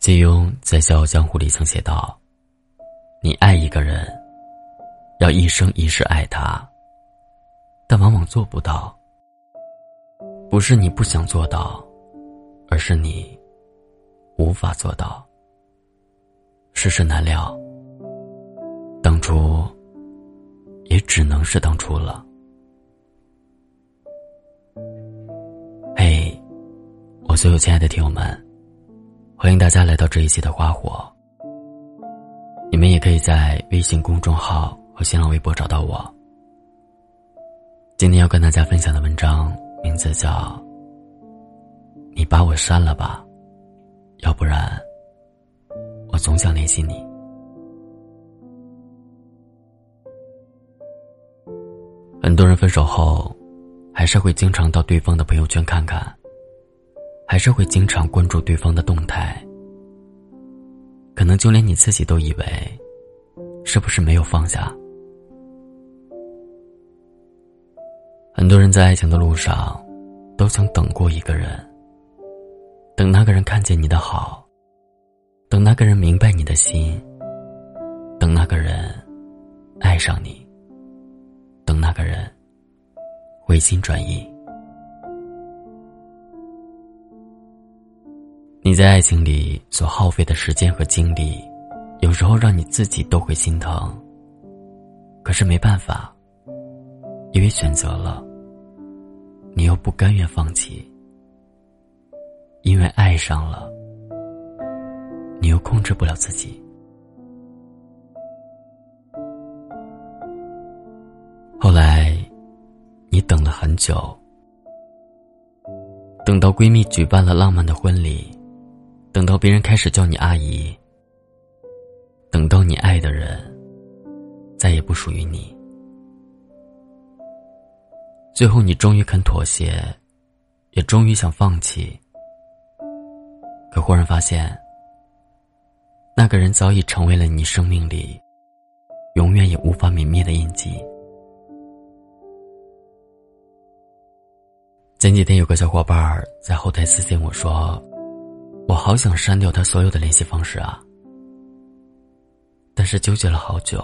金庸在《笑傲江湖》里曾写道：“你爱一个人，要一生一世爱他，但往往做不到。不是你不想做到，而是你无法做到。世事难料，当初也只能是当初了。”嘿，我所有亲爱的听友们。欢迎大家来到这一期的花火。你们也可以在微信公众号和新浪微博找到我。今天要跟大家分享的文章名字叫《你把我删了吧》，要不然我总想联系你。很多人分手后，还是会经常到对方的朋友圈看看。还是会经常关注对方的动态，可能就连你自己都以为，是不是没有放下？很多人在爱情的路上，都曾等过一个人，等那个人看见你的好，等那个人明白你的心，等那个人爱上你，等那个人回心转意。你在爱情里所耗费的时间和精力，有时候让你自己都会心疼。可是没办法，因为选择了，你又不甘愿放弃；因为爱上了，你又控制不了自己。后来，你等了很久，等到闺蜜举办了浪漫的婚礼。等到别人开始叫你阿姨，等到你爱的人再也不属于你，最后你终于肯妥协，也终于想放弃，可忽然发现，那个人早已成为了你生命里永远也无法泯灭的印记。前几天有个小伙伴在后台私信我说。我好想删掉他所有的联系方式啊，但是纠结了好久，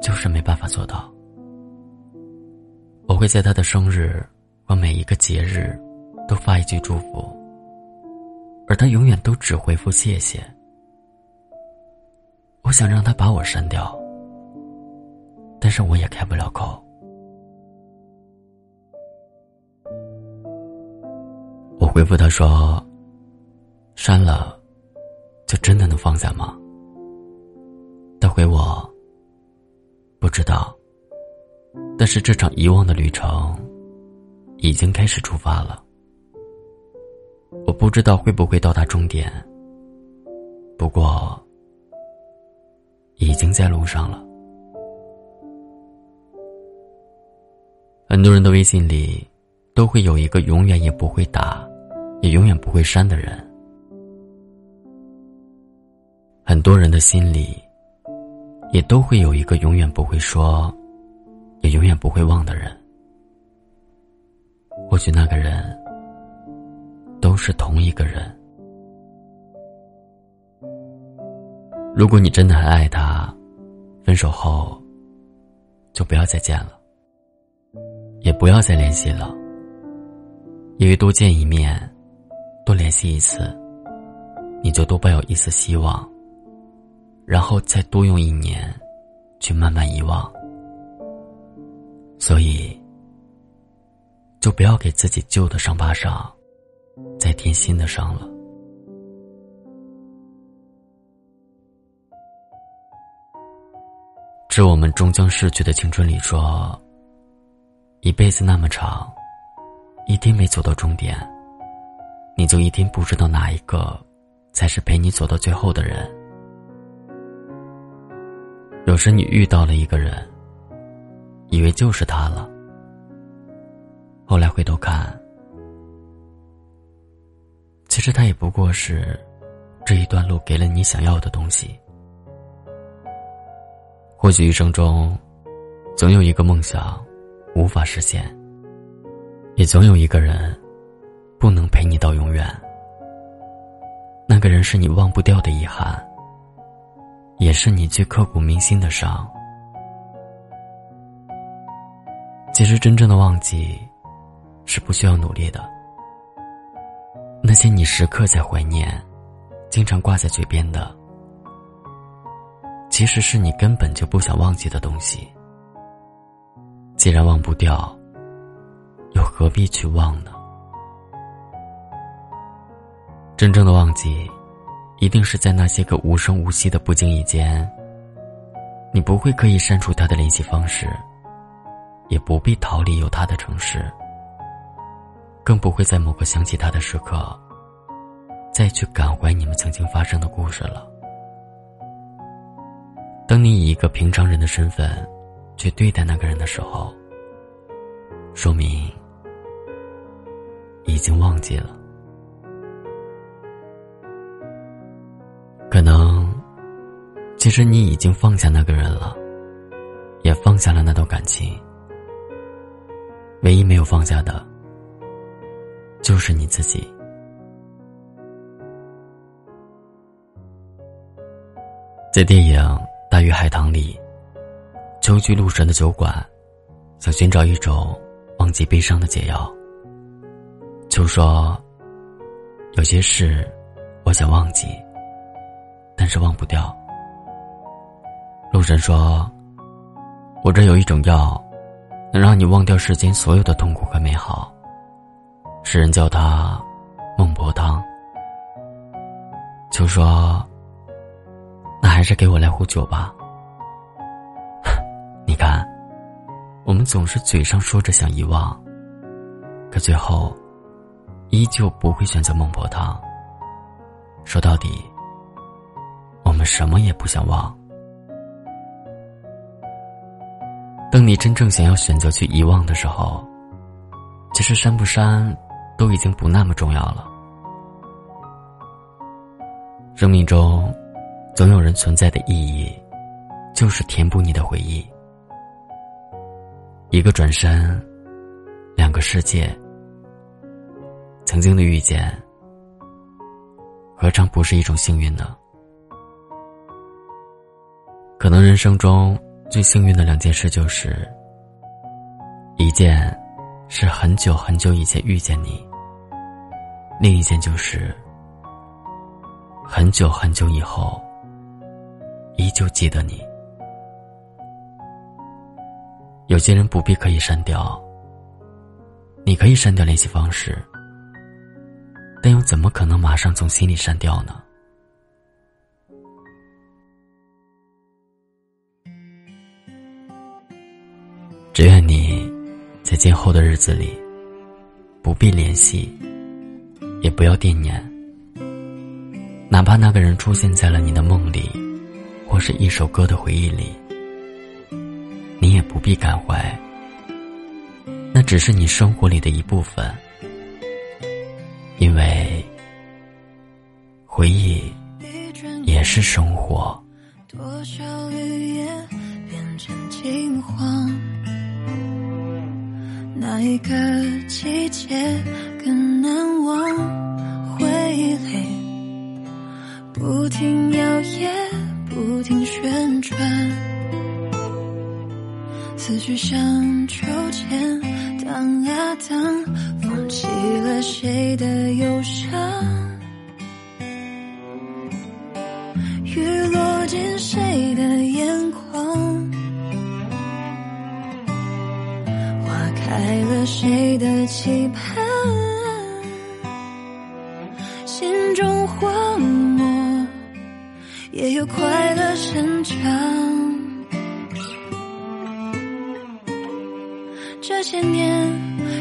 就是没办法做到。我会在他的生日和每一个节日都发一句祝福，而他永远都只回复谢谢。我想让他把我删掉，但是我也开不了口。我回复他说。删了，就真的能放下吗？他回我，不知道。但是这场遗忘的旅程，已经开始出发了。我不知道会不会到达终点，不过，已经在路上了。很多人的微信里，都会有一个永远也不会打，也永远不会删的人。很多人的心里，也都会有一个永远不会说，也永远不会忘的人。或许那个人，都是同一个人。如果你真的很爱他，分手后，就不要再见了，也不要再联系了。因为多见一面，多联系一次，你就多抱有一丝希望。然后再多用一年，去慢慢遗忘。所以，就不要给自己旧的伤疤上，再添新的伤了。致我们终将逝去的青春里说：“一辈子那么长，一天没走到终点，你就一天不知道哪一个，才是陪你走到最后的人。”是你遇到了一个人，以为就是他了，后来回头看，其实他也不过是这一段路给了你想要的东西。或许一生中，总有一个梦想无法实现，也总有一个人不能陪你到永远。那个人是你忘不掉的遗憾，也是你最刻骨铭心的伤。其实，真正的忘记是不需要努力的。那些你时刻在怀念、经常挂在嘴边的，其实是你根本就不想忘记的东西。既然忘不掉，又何必去忘呢？真正的忘记，一定是在那些个无声无息的不经意间。你不会刻意删除他的联系方式，也不必逃离有他的城市，更不会在某个想起他的时刻，再去感怀你们曾经发生的故事了。当你以一个平常人的身份去对待那个人的时候，说明已经忘记了。其实你已经放下那个人了，也放下了那段感情。唯一没有放下的，就是你自己。在电影《大鱼海棠》里，秋居鹿神的酒馆，想寻找一种忘记悲伤的解药。秋说：“有些事，我想忘记。”但是忘不掉。陆神说：“我这有一种药，能让你忘掉世间所有的痛苦和美好。世人叫它孟婆汤。”秋说：“那还是给我来壶酒吧。你看，我们总是嘴上说着想遗忘，可最后，依旧不会选择孟婆汤。说到底。”我们什么也不想忘。当你真正想要选择去遗忘的时候，其实删不删，都已经不那么重要了。生命中，总有人存在的意义，就是填补你的回忆。一个转身，两个世界，曾经的遇见，何尝不是一种幸运呢？可能人生中最幸运的两件事，就是一件是很久很久以前遇见你，另一件就是很久很久以后依旧记得你。有些人不必刻意删掉，你可以删掉联系方式，但又怎么可能马上从心里删掉呢？今后的日子里，不必联系，也不要惦念。哪怕那个人出现在了你的梦里，或是一首歌的回忆里，你也不必感怀。那只是你生活里的一部分，因为回忆也是生活。多少语言变成惊慌。哪一个季节更难忘？回忆里不停摇曳，不停旋转，思绪像秋千荡啊荡，风起了谁的开了谁的期盼？心中荒漠，也有快乐生长。这些年，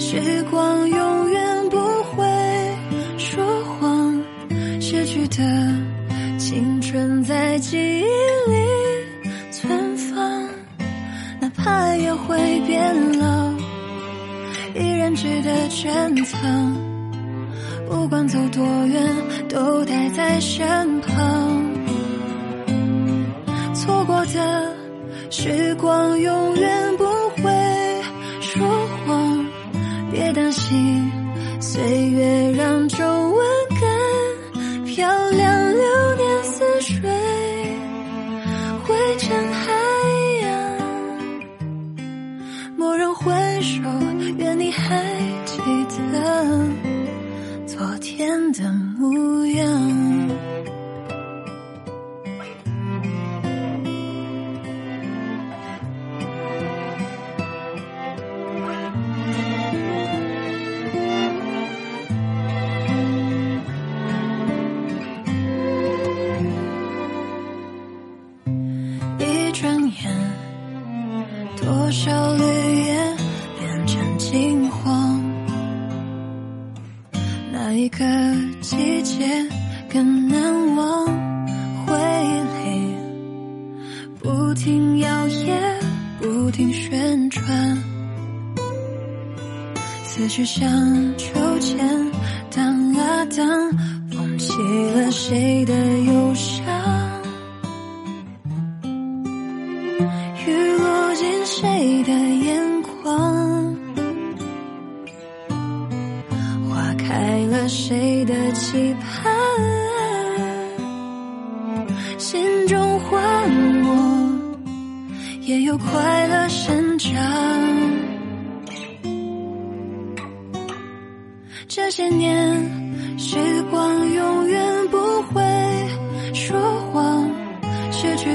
时光永远不会说谎，逝去的青春在记忆里存放，哪怕也会变老。值得珍藏，不管走多远，都带在身旁。错过的时光，永远不会说谎。别担心，岁月让皱哪一个季节更难忘？回忆里不停摇曳，不停旋转，思绪像秋千荡啊荡，风起了谁的忧伤。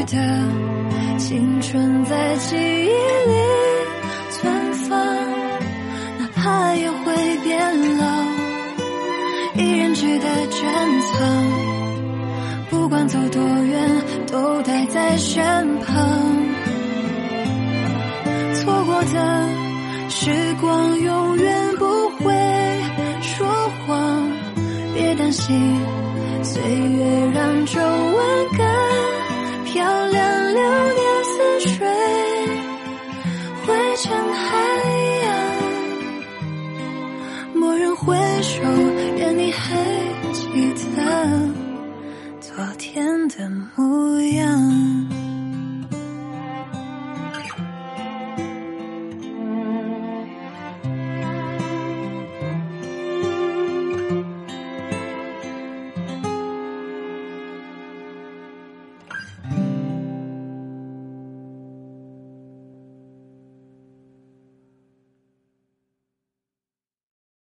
的。青春在记忆里存放，哪怕也会变老，依然值得珍藏。不管走多远，都待在身旁。错过的时光永远不会说谎，别担心，岁月让皱纹更